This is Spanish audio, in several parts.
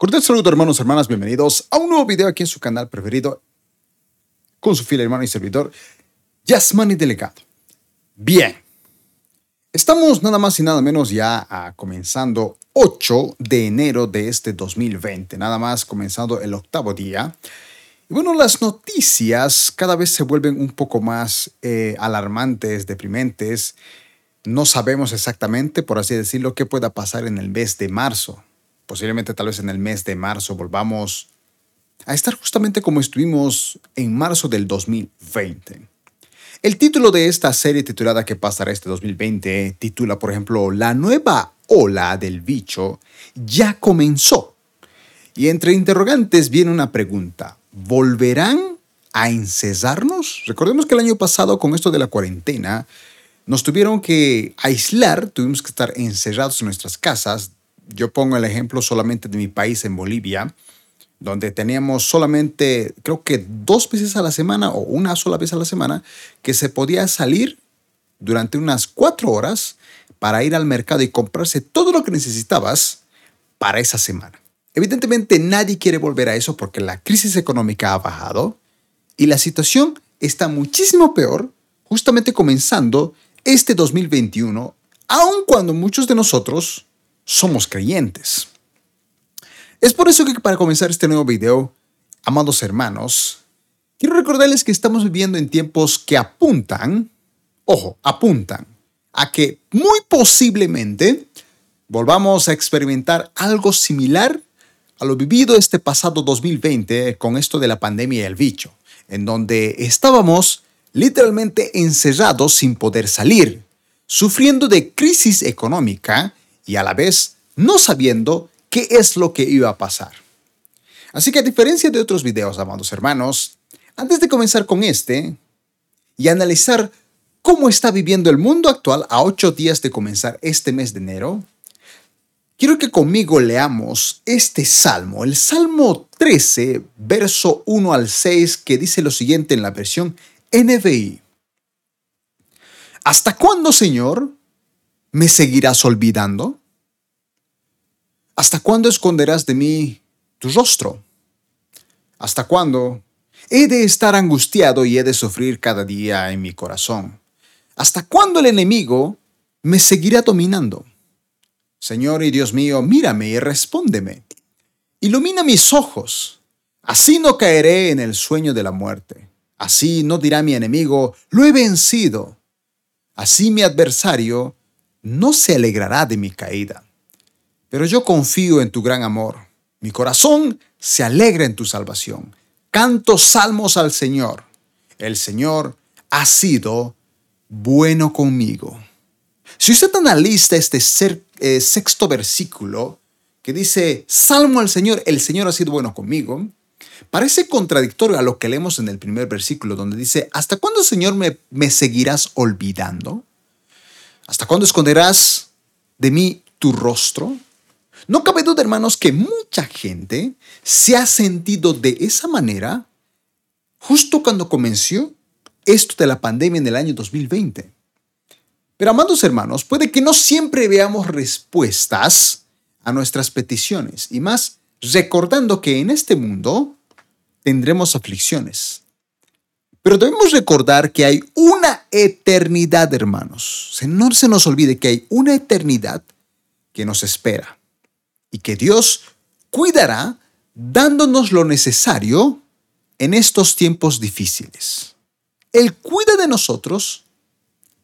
Cordial saludo hermanos hermanas, bienvenidos a un nuevo video aquí en su canal preferido con su fiel hermano y servidor Yasmani Delegado. Bien, estamos nada más y nada menos ya a comenzando 8 de enero de este 2020, nada más comenzando el octavo día. Y bueno, las noticias cada vez se vuelven un poco más eh, alarmantes, deprimentes. No sabemos exactamente, por así decirlo, qué pueda pasar en el mes de marzo posiblemente tal vez en el mes de marzo volvamos a estar justamente como estuvimos en marzo del 2020. El título de esta serie titulada ¿Qué pasará este 2020? titula, por ejemplo, La nueva ola del bicho ya comenzó. Y entre interrogantes viene una pregunta. ¿Volverán a encesarnos? Recordemos que el año pasado con esto de la cuarentena nos tuvieron que aislar, tuvimos que estar encerrados en nuestras casas yo pongo el ejemplo solamente de mi país en Bolivia, donde teníamos solamente, creo que dos veces a la semana o una sola vez a la semana, que se podía salir durante unas cuatro horas para ir al mercado y comprarse todo lo que necesitabas para esa semana. Evidentemente nadie quiere volver a eso porque la crisis económica ha bajado y la situación está muchísimo peor justamente comenzando este 2021, aun cuando muchos de nosotros somos creyentes. Es por eso que para comenzar este nuevo video, amados hermanos, quiero recordarles que estamos viviendo en tiempos que apuntan, ojo, apuntan a que muy posiblemente volvamos a experimentar algo similar a lo vivido este pasado 2020 con esto de la pandemia y el bicho, en donde estábamos literalmente encerrados sin poder salir, sufriendo de crisis económica y a la vez no sabiendo qué es lo que iba a pasar. Así que a diferencia de otros videos, amados hermanos, antes de comenzar con este y analizar cómo está viviendo el mundo actual a ocho días de comenzar este mes de enero, quiero que conmigo leamos este salmo, el Salmo 13, verso 1 al 6, que dice lo siguiente en la versión NBI. ¿Hasta cuándo, Señor, me seguirás olvidando? ¿Hasta cuándo esconderás de mí tu rostro? ¿Hasta cuándo he de estar angustiado y he de sufrir cada día en mi corazón? ¿Hasta cuándo el enemigo me seguirá dominando? Señor y Dios mío, mírame y respóndeme. Ilumina mis ojos. Así no caeré en el sueño de la muerte. Así no dirá mi enemigo, lo he vencido. Así mi adversario no se alegrará de mi caída. Pero yo confío en tu gran amor. Mi corazón se alegra en tu salvación. Canto salmos al Señor. El Señor ha sido bueno conmigo. Si usted analiza este eh, sexto versículo que dice, Salmo al Señor, el Señor ha sido bueno conmigo, parece contradictorio a lo que leemos en el primer versículo, donde dice, ¿hasta cuándo, Señor, me, me seguirás olvidando? ¿Hasta cuándo esconderás de mí tu rostro? No cabe duda, hermanos, que mucha gente se ha sentido de esa manera justo cuando comenzó esto de la pandemia en el año 2020. Pero, amados hermanos, puede que no siempre veamos respuestas a nuestras peticiones y más recordando que en este mundo tendremos aflicciones. Pero debemos recordar que hay una eternidad, hermanos. No se nos olvide que hay una eternidad que nos espera y que Dios cuidará dándonos lo necesario en estos tiempos difíciles. Él cuida de nosotros,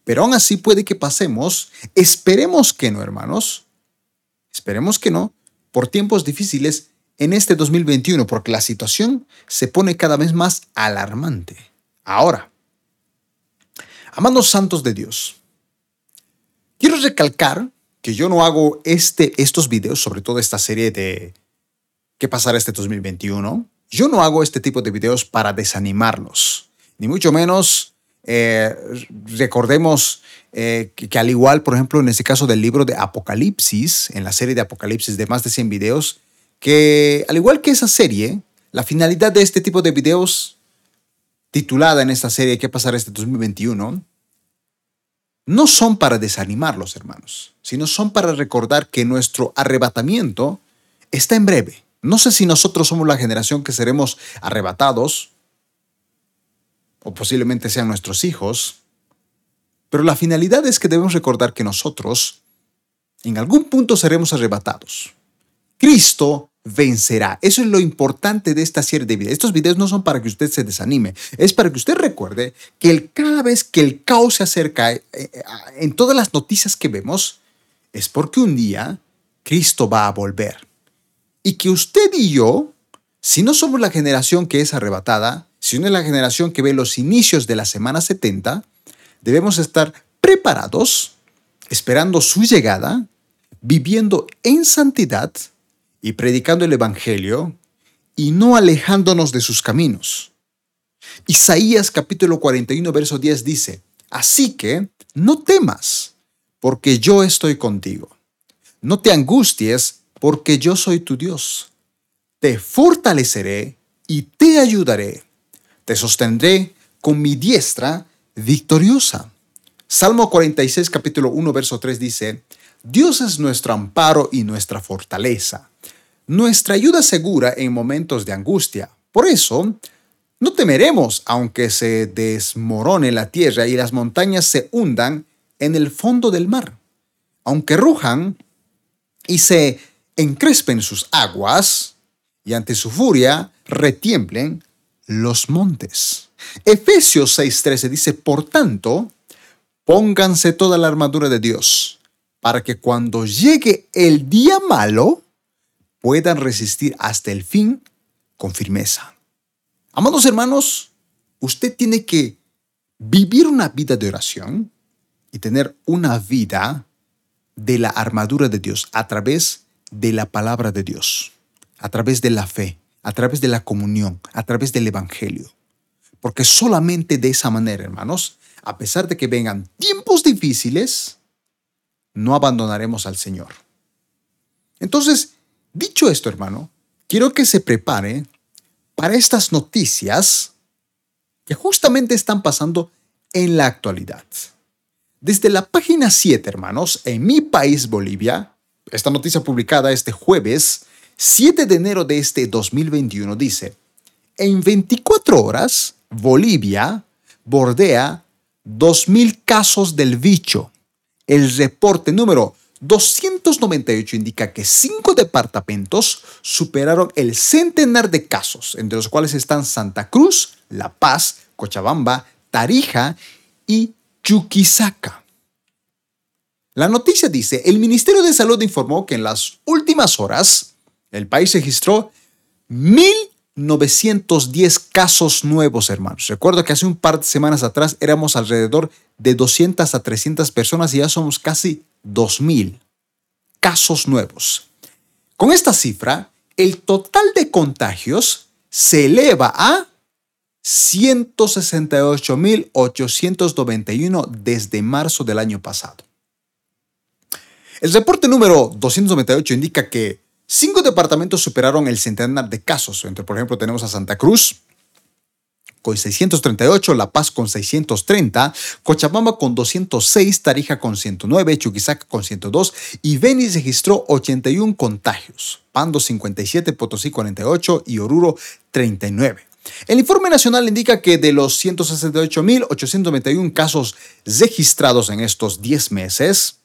pero aún así puede que pasemos, esperemos que no, hermanos, esperemos que no, por tiempos difíciles en este 2021, porque la situación se pone cada vez más alarmante. Ahora, amados santos de Dios, quiero recalcar que yo no hago este, estos videos, sobre todo esta serie de qué pasará este 2021, yo no hago este tipo de videos para desanimarlos, ni mucho menos eh, recordemos eh, que, que, al igual, por ejemplo, en este caso del libro de Apocalipsis, en la serie de Apocalipsis de más de 100 videos, que al igual que esa serie, la finalidad de este tipo de videos titulada en esta serie ¿Qué pasará este 2021? no son para desanimarlos, hermanos, sino son para recordar que nuestro arrebatamiento está en breve, No sé si nosotros somos la generación que seremos arrebatados, o posiblemente sean nuestros hijos, pero la finalidad es que debemos recordar que nosotros en algún punto seremos arrebatados. Cristo vencerá. Eso es lo importante de esta serie de videos. Estos videos no son para que usted se desanime, es para que usted recuerde que cada vez que el caos se acerca eh, eh, en todas las noticias que vemos, es porque un día Cristo va a volver. Y que usted y yo, si no somos la generación que es arrebatada, si no es la generación que ve los inicios de la semana 70, debemos estar preparados, esperando su llegada, viviendo en santidad, y predicando el Evangelio y no alejándonos de sus caminos. Isaías capítulo 41, verso 10 dice, Así que no temas, porque yo estoy contigo. No te angusties, porque yo soy tu Dios. Te fortaleceré y te ayudaré. Te sostendré con mi diestra victoriosa. Salmo 46, capítulo 1, verso 3 dice, Dios es nuestro amparo y nuestra fortaleza nuestra ayuda segura en momentos de angustia. Por eso, no temeremos aunque se desmorone la tierra y las montañas se hundan en el fondo del mar. Aunque rujan y se encrespen sus aguas, y ante su furia retiemblen los montes. Efesios 6:13 dice, por tanto, pónganse toda la armadura de Dios, para que cuando llegue el día malo, puedan resistir hasta el fin con firmeza. Amados hermanos, usted tiene que vivir una vida de oración y tener una vida de la armadura de Dios a través de la palabra de Dios, a través de la fe, a través de la comunión, a través del Evangelio. Porque solamente de esa manera, hermanos, a pesar de que vengan tiempos difíciles, no abandonaremos al Señor. Entonces, Dicho esto, hermano, quiero que se prepare para estas noticias que justamente están pasando en la actualidad. Desde la página 7, hermanos, en mi país, Bolivia, esta noticia publicada este jueves, 7 de enero de este 2021, dice, en 24 horas, Bolivia bordea 2.000 casos del bicho. El reporte número 298 indica que cinco departamentos superaron el centenar de casos, entre los cuales están Santa Cruz, La Paz, Cochabamba, Tarija y Chuquisaca. La noticia dice, el Ministerio de Salud informó que en las últimas horas el país registró 1.910 casos nuevos, hermanos. Recuerdo que hace un par de semanas atrás éramos alrededor de 200 a 300 personas y ya somos casi 2.000 casos nuevos. Con esta cifra, el total de contagios se eleva a 168.891 desde marzo del año pasado. El reporte número 298 indica que cinco departamentos superaron el centenar de casos. Entre, por ejemplo, tenemos a Santa Cruz, con 638, La Paz con 630, Cochabamba con 206, Tarija con 109, Chuquisaca con 102 y Beni registró 81 contagios, Pando 57, Potosí 48 y Oruro 39. El informe nacional indica que de los 168.891 casos registrados en estos 10 meses,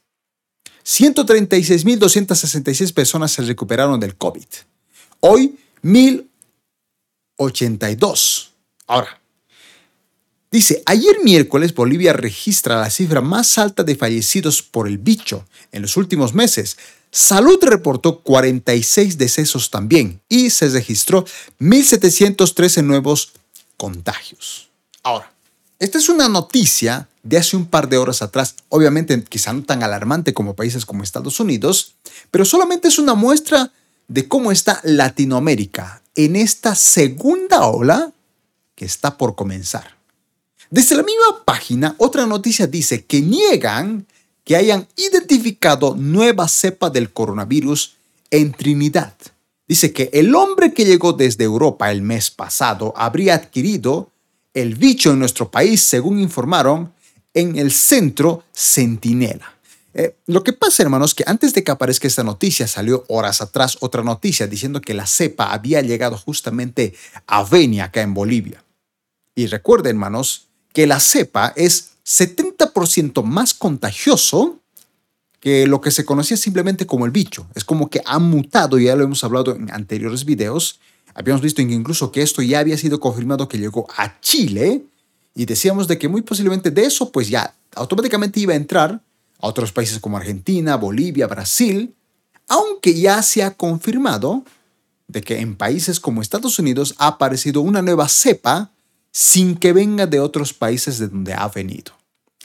136.266 personas se recuperaron del COVID. Hoy, 1.082 Ahora, dice, ayer miércoles Bolivia registra la cifra más alta de fallecidos por el bicho en los últimos meses. Salud reportó 46 decesos también y se registró 1.713 nuevos contagios. Ahora, esta es una noticia de hace un par de horas atrás, obviamente quizá no tan alarmante como países como Estados Unidos, pero solamente es una muestra de cómo está Latinoamérica en esta segunda ola está por comenzar. Desde la misma página, otra noticia dice que niegan que hayan identificado nueva cepa del coronavirus en Trinidad. Dice que el hombre que llegó desde Europa el mes pasado habría adquirido el bicho en nuestro país, según informaron en el centro Centinela. Eh, lo que pasa, hermanos, que antes de que aparezca esta noticia, salió horas atrás otra noticia diciendo que la cepa había llegado justamente a Beni, acá en Bolivia. Y recuerden, hermanos, que la cepa es 70% más contagioso que lo que se conocía simplemente como el bicho. Es como que ha mutado, ya lo hemos hablado en anteriores videos. Habíamos visto incluso que esto ya había sido confirmado que llegó a Chile y decíamos de que muy posiblemente de eso pues ya automáticamente iba a entrar a otros países como Argentina, Bolivia, Brasil, aunque ya se ha confirmado de que en países como Estados Unidos ha aparecido una nueva cepa sin que venga de otros países de donde ha venido.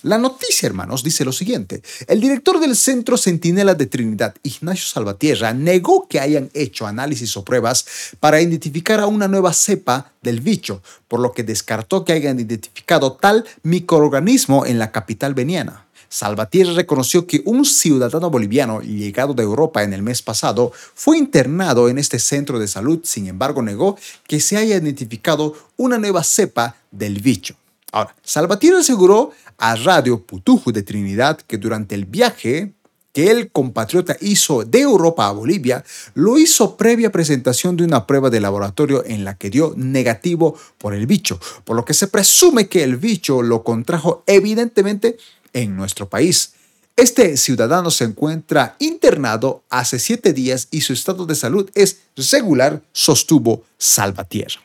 La noticia, hermanos, dice lo siguiente. El director del Centro Centinela de Trinidad, Ignacio Salvatierra, negó que hayan hecho análisis o pruebas para identificar a una nueva cepa del bicho, por lo que descartó que hayan identificado tal microorganismo en la capital veniana. Salvatierra reconoció que un ciudadano boliviano llegado de Europa en el mes pasado fue internado en este centro de salud, sin embargo negó que se haya identificado una nueva cepa del bicho. Ahora, Salvatierra aseguró a Radio Putuju de Trinidad que durante el viaje que el compatriota hizo de Europa a Bolivia, lo hizo previa presentación de una prueba de laboratorio en la que dio negativo por el bicho, por lo que se presume que el bicho lo contrajo evidentemente en nuestro país. Este ciudadano se encuentra internado hace siete días y su estado de salud es regular, sostuvo Salvatierra.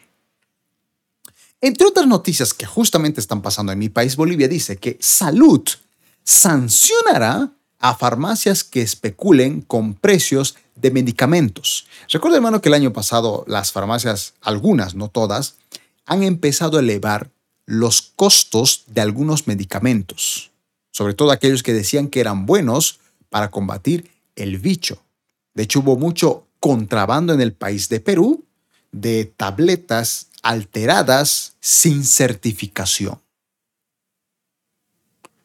Entre otras noticias que justamente están pasando en mi país, Bolivia dice que Salud sancionará a farmacias que especulen con precios de medicamentos. Recuerda, hermano, que el año pasado las farmacias, algunas, no todas, han empezado a elevar los costos de algunos medicamentos sobre todo aquellos que decían que eran buenos para combatir el bicho. De hecho, hubo mucho contrabando en el país de Perú de tabletas alteradas sin certificación.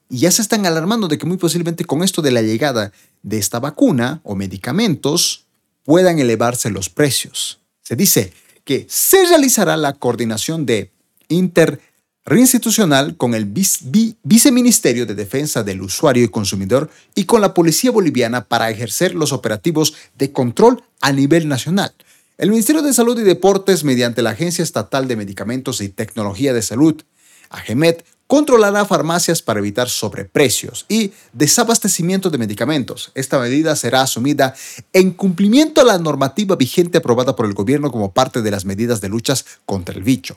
Y ya se están alarmando de que muy posiblemente con esto de la llegada de esta vacuna o medicamentos puedan elevarse los precios. Se dice que se realizará la coordinación de inter reinstitucional con el Viceministerio de Defensa del Usuario y Consumidor y con la Policía Boliviana para ejercer los operativos de control a nivel nacional. El Ministerio de Salud y Deportes, mediante la Agencia Estatal de Medicamentos y Tecnología de Salud, AGEMET, controlará farmacias para evitar sobreprecios y desabastecimiento de medicamentos. Esta medida será asumida en cumplimiento a la normativa vigente aprobada por el gobierno como parte de las medidas de luchas contra el bicho.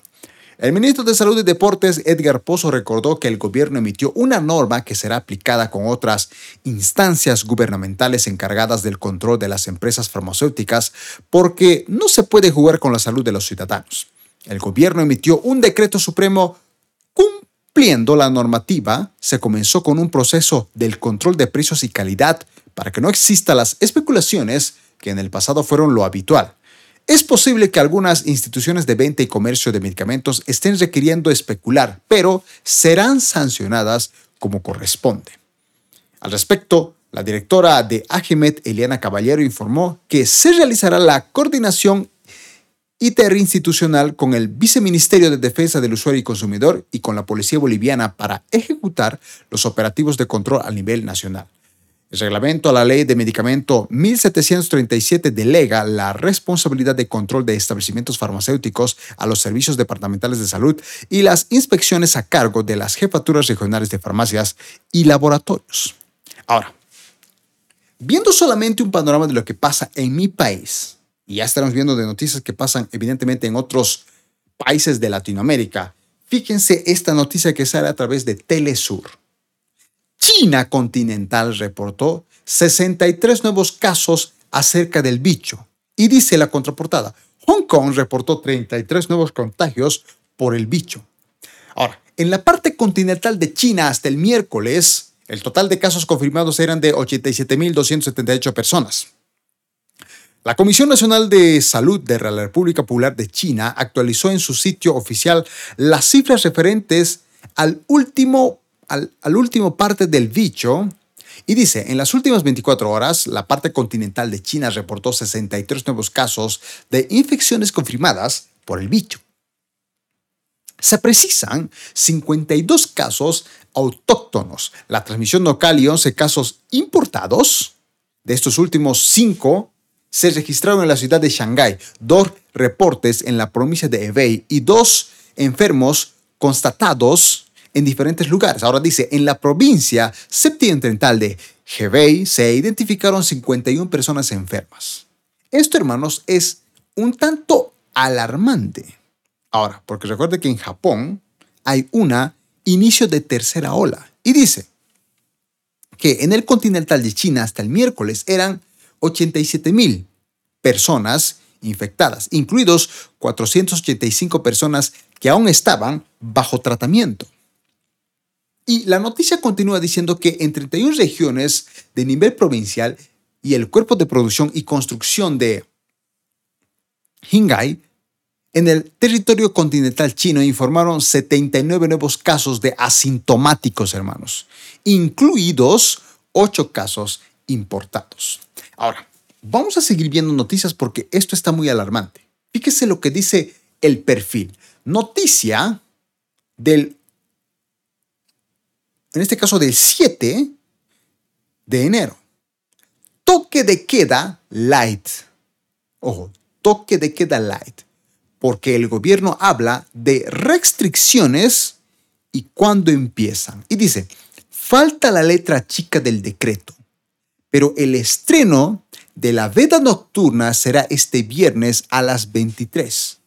El ministro de Salud y Deportes, Edgar Pozo, recordó que el gobierno emitió una norma que será aplicada con otras instancias gubernamentales encargadas del control de las empresas farmacéuticas porque no se puede jugar con la salud de los ciudadanos. El gobierno emitió un decreto supremo cumpliendo la normativa, se comenzó con un proceso del control de precios y calidad para que no existan las especulaciones que en el pasado fueron lo habitual. Es posible que algunas instituciones de venta y comercio de medicamentos estén requiriendo especular, pero serán sancionadas como corresponde. Al respecto, la directora de Agimet, Eliana Caballero, informó que se realizará la coordinación interinstitucional con el Viceministerio de Defensa del Usuario y Consumidor y con la Policía Boliviana para ejecutar los operativos de control a nivel nacional. El reglamento a la ley de medicamento 1737 delega la responsabilidad de control de establecimientos farmacéuticos a los servicios departamentales de salud y las inspecciones a cargo de las jefaturas regionales de farmacias y laboratorios. Ahora, viendo solamente un panorama de lo que pasa en mi país, y ya estamos viendo de noticias que pasan evidentemente en otros países de Latinoamérica, fíjense esta noticia que sale a través de Telesur. China continental reportó 63 nuevos casos acerca del bicho. Y dice la contraportada, Hong Kong reportó 33 nuevos contagios por el bicho. Ahora, en la parte continental de China hasta el miércoles, el total de casos confirmados eran de 87.278 personas. La Comisión Nacional de Salud de la República Popular de China actualizó en su sitio oficial las cifras referentes al último al, último parte del bicho y dice, en las últimas 24 horas, la parte continental de China reportó 63 nuevos casos de infecciones confirmadas por el bicho. se precisan 52 casos autóctonos, la transmisión local y 11 casos importados. De estos últimos 5 se registraron en la ciudad de Shanghái, dos reportes en la provincia de Hebei y dos enfermos constatados en diferentes lugares. Ahora dice, en la provincia septentrional de Hebei se identificaron 51 personas enfermas. Esto, hermanos, es un tanto alarmante. Ahora, porque recuerde que en Japón hay una inicio de tercera ola y dice que en el continental de China hasta el miércoles eran 87 mil personas infectadas, incluidos 485 personas que aún estaban bajo tratamiento. Y la noticia continúa diciendo que en 31 regiones de nivel provincial y el cuerpo de producción y construcción de Hingai, en el territorio continental chino informaron 79 nuevos casos de asintomáticos, hermanos, incluidos 8 casos importados. Ahora, vamos a seguir viendo noticias porque esto está muy alarmante. Fíjese lo que dice el perfil. Noticia del, en este caso del 7 de enero. Toque de queda light. Ojo, toque de queda light. Porque el gobierno habla de restricciones y cuándo empiezan. Y dice, falta la letra chica del decreto pero el estreno de la veda nocturna será este viernes a las 23.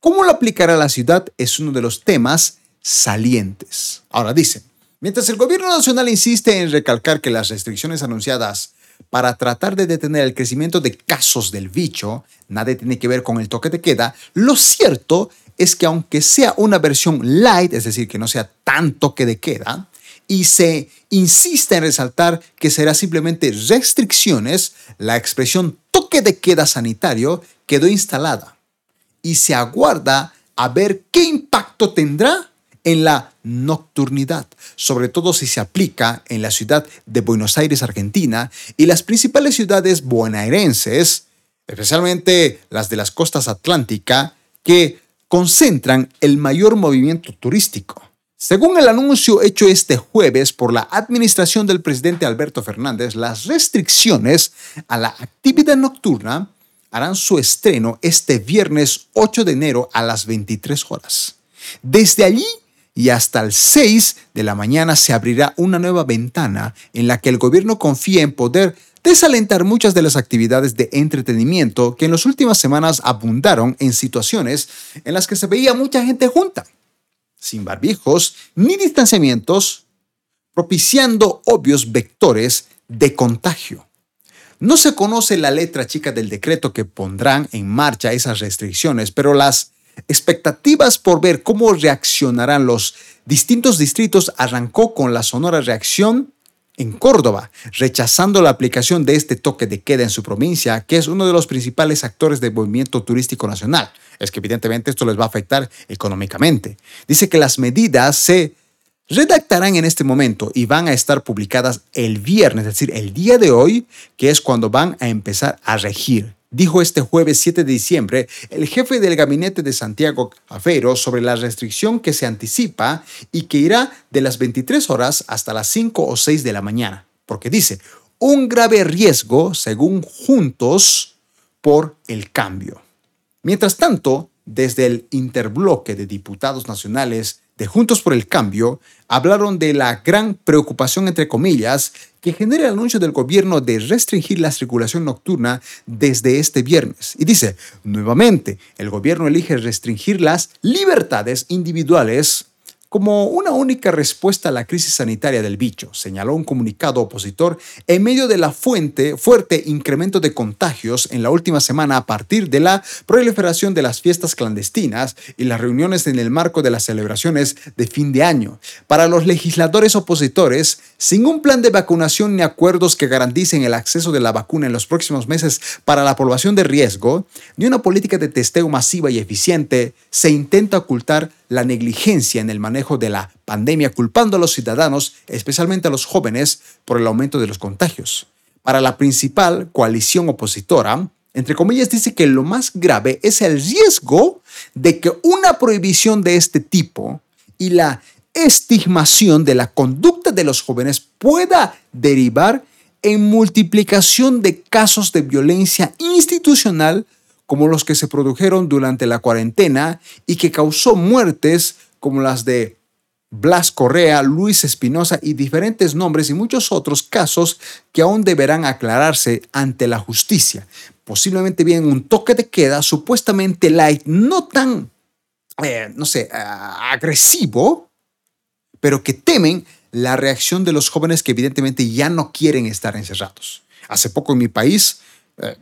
¿Cómo lo aplicará la ciudad? Es uno de los temas salientes. Ahora dice, mientras el gobierno nacional insiste en recalcar que las restricciones anunciadas para tratar de detener el crecimiento de casos del bicho nada tiene que ver con el toque de queda, lo cierto es que aunque sea una versión light, es decir, que no sea tan toque de queda, y se insiste en resaltar que será simplemente restricciones, la expresión toque de queda sanitario quedó instalada y se aguarda a ver qué impacto tendrá en la nocturnidad, sobre todo si se aplica en la ciudad de Buenos Aires, Argentina, y las principales ciudades bonaerenses, especialmente las de las costas atlánticas, que concentran el mayor movimiento turístico. Según el anuncio hecho este jueves por la administración del presidente Alberto Fernández, las restricciones a la actividad nocturna harán su estreno este viernes 8 de enero a las 23 horas. Desde allí y hasta el 6 de la mañana se abrirá una nueva ventana en la que el gobierno confía en poder desalentar muchas de las actividades de entretenimiento que en las últimas semanas abundaron en situaciones en las que se veía mucha gente junta sin barbijos ni distanciamientos, propiciando obvios vectores de contagio. No se conoce la letra chica del decreto que pondrán en marcha esas restricciones, pero las expectativas por ver cómo reaccionarán los distintos distritos arrancó con la sonora reacción en Córdoba, rechazando la aplicación de este toque de queda en su provincia, que es uno de los principales actores del movimiento turístico nacional. Es que evidentemente esto les va a afectar económicamente. Dice que las medidas se redactarán en este momento y van a estar publicadas el viernes, es decir, el día de hoy, que es cuando van a empezar a regir dijo este jueves 7 de diciembre el jefe del gabinete de Santiago Afero sobre la restricción que se anticipa y que irá de las 23 horas hasta las 5 o 6 de la mañana, porque dice, un grave riesgo, según Juntos, por el cambio. Mientras tanto, desde el interbloque de diputados nacionales de Juntos por el Cambio hablaron de la gran preocupación, entre comillas, que genera el anuncio del gobierno de restringir la circulación nocturna desde este viernes. Y dice, nuevamente, el gobierno elige restringir las libertades individuales como una única respuesta a la crisis sanitaria del bicho, señaló un comunicado opositor en medio de la fuente, fuerte incremento de contagios en la última semana a partir de la proliferación de las fiestas clandestinas y las reuniones en el marco de las celebraciones de fin de año. Para los legisladores opositores, sin un plan de vacunación ni acuerdos que garanticen el acceso de la vacuna en los próximos meses para la población de riesgo, ni una política de testeo masiva y eficiente, se intenta ocultar la negligencia en el manejo de la pandemia, culpando a los ciudadanos, especialmente a los jóvenes, por el aumento de los contagios. Para la principal coalición opositora, entre comillas, dice que lo más grave es el riesgo de que una prohibición de este tipo y la estigmación de la conducta de los jóvenes pueda derivar en multiplicación de casos de violencia institucional como los que se produjeron durante la cuarentena y que causó muertes como las de Blas Correa, Luis Espinosa y diferentes nombres y muchos otros casos que aún deberán aclararse ante la justicia. Posiblemente bien un toque de queda supuestamente light, no tan, eh, no sé, ah, agresivo, pero que temen la reacción de los jóvenes que evidentemente ya no quieren estar encerrados. Hace poco en mi país, eh,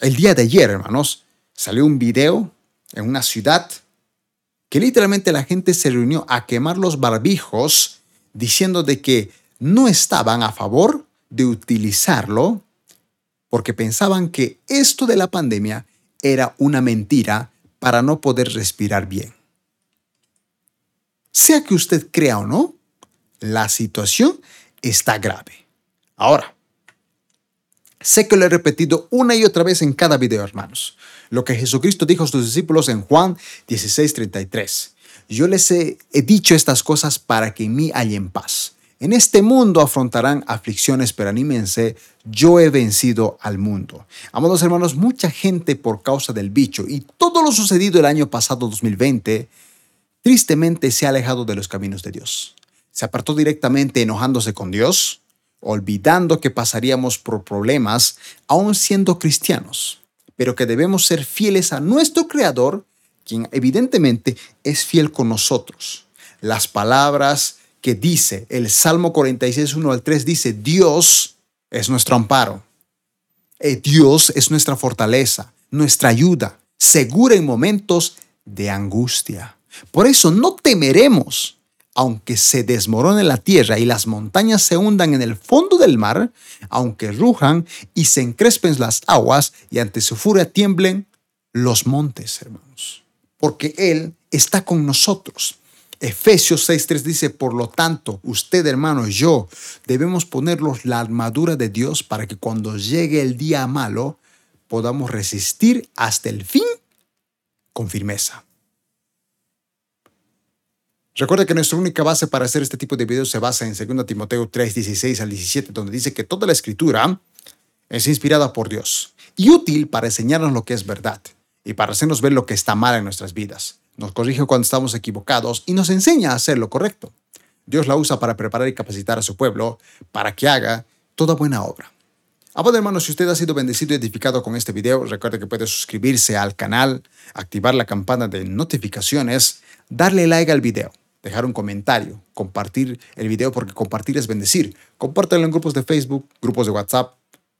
el día de ayer, hermanos, salió un video en una ciudad que literalmente la gente se reunió a quemar los barbijos diciendo de que no estaban a favor de utilizarlo porque pensaban que esto de la pandemia era una mentira para no poder respirar bien. Sea que usted crea o no, la situación está grave. Ahora, sé que lo he repetido una y otra vez en cada video, hermanos, lo que Jesucristo dijo a sus discípulos en Juan 16:33. Yo les he, dicho estas cosas para que en mí hallen paz. En este mundo afrontarán aflicciones, pero anímense, yo he vencido al mundo. Amados hermanos, mucha gente por causa del bicho y todo lo sucedido el año pasado 2020, tristemente se ha alejado de los caminos de Dios se apartó directamente enojándose con Dios, olvidando que pasaríamos por problemas aún siendo cristianos, pero que debemos ser fieles a nuestro Creador, quien evidentemente es fiel con nosotros. Las palabras que dice el Salmo 46, 1 al 3 dice, Dios es nuestro amparo. Eh, Dios es nuestra fortaleza, nuestra ayuda, segura en momentos de angustia. Por eso no temeremos aunque se desmorone la tierra y las montañas se hundan en el fondo del mar, aunque rujan y se encrespen las aguas y ante su furia tiemblen los montes, hermanos. Porque Él está con nosotros. Efesios 6.3 dice, por lo tanto, usted hermano yo debemos ponernos la armadura de Dios para que cuando llegue el día malo podamos resistir hasta el fin con firmeza. Recuerda que nuestra única base para hacer este tipo de videos se basa en 2 Timoteo 3, 16 al 17, donde dice que toda la escritura es inspirada por Dios y útil para enseñarnos lo que es verdad y para hacernos ver lo que está mal en nuestras vidas. Nos corrige cuando estamos equivocados y nos enseña a hacer lo correcto. Dios la usa para preparar y capacitar a su pueblo para que haga toda buena obra. Amado hermano, si usted ha sido bendecido y edificado con este video, recuerde que puede suscribirse al canal, activar la campana de notificaciones, darle like al video dejar un comentario, compartir el video porque compartir es bendecir. Compártelo en grupos de Facebook, grupos de WhatsApp,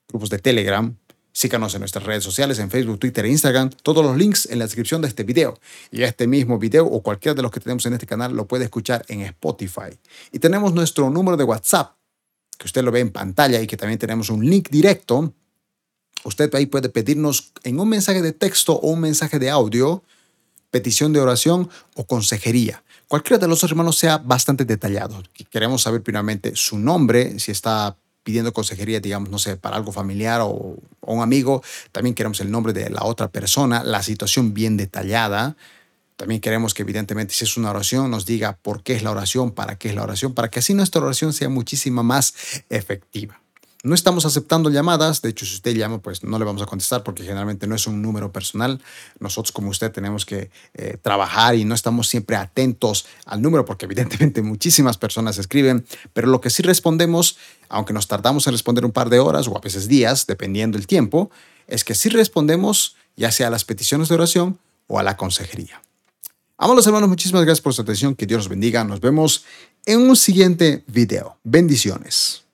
grupos de Telegram. Síganos en nuestras redes sociales, en Facebook, Twitter e Instagram. Todos los links en la descripción de este video. Y este mismo video o cualquiera de los que tenemos en este canal lo puede escuchar en Spotify. Y tenemos nuestro número de WhatsApp, que usted lo ve en pantalla y que también tenemos un link directo. Usted ahí puede pedirnos en un mensaje de texto o un mensaje de audio petición de oración o consejería cualquiera de los hermanos sea bastante detallado. Queremos saber primeramente su nombre, si está pidiendo consejería, digamos, no sé, para algo familiar o, un amigo. También queremos el nombre de la otra persona, la situación bien detallada. También queremos que evidentemente si es una oración nos diga por qué es la oración, para qué es la oración, para que así nuestra oración sea muchísimo más efectiva. No estamos aceptando llamadas, de hecho si usted llama pues no le vamos a contestar porque generalmente no es un número personal. Nosotros como usted tenemos que eh, trabajar y no estamos siempre atentos al número porque evidentemente muchísimas personas escriben, pero lo que sí respondemos, aunque nos tardamos en responder un par de horas o a veces días, dependiendo el tiempo, es que sí respondemos ya sea a las peticiones de oración o a la consejería. Amados hermanos, muchísimas gracias por su atención, que Dios los bendiga. Nos vemos en un siguiente video. Bendiciones.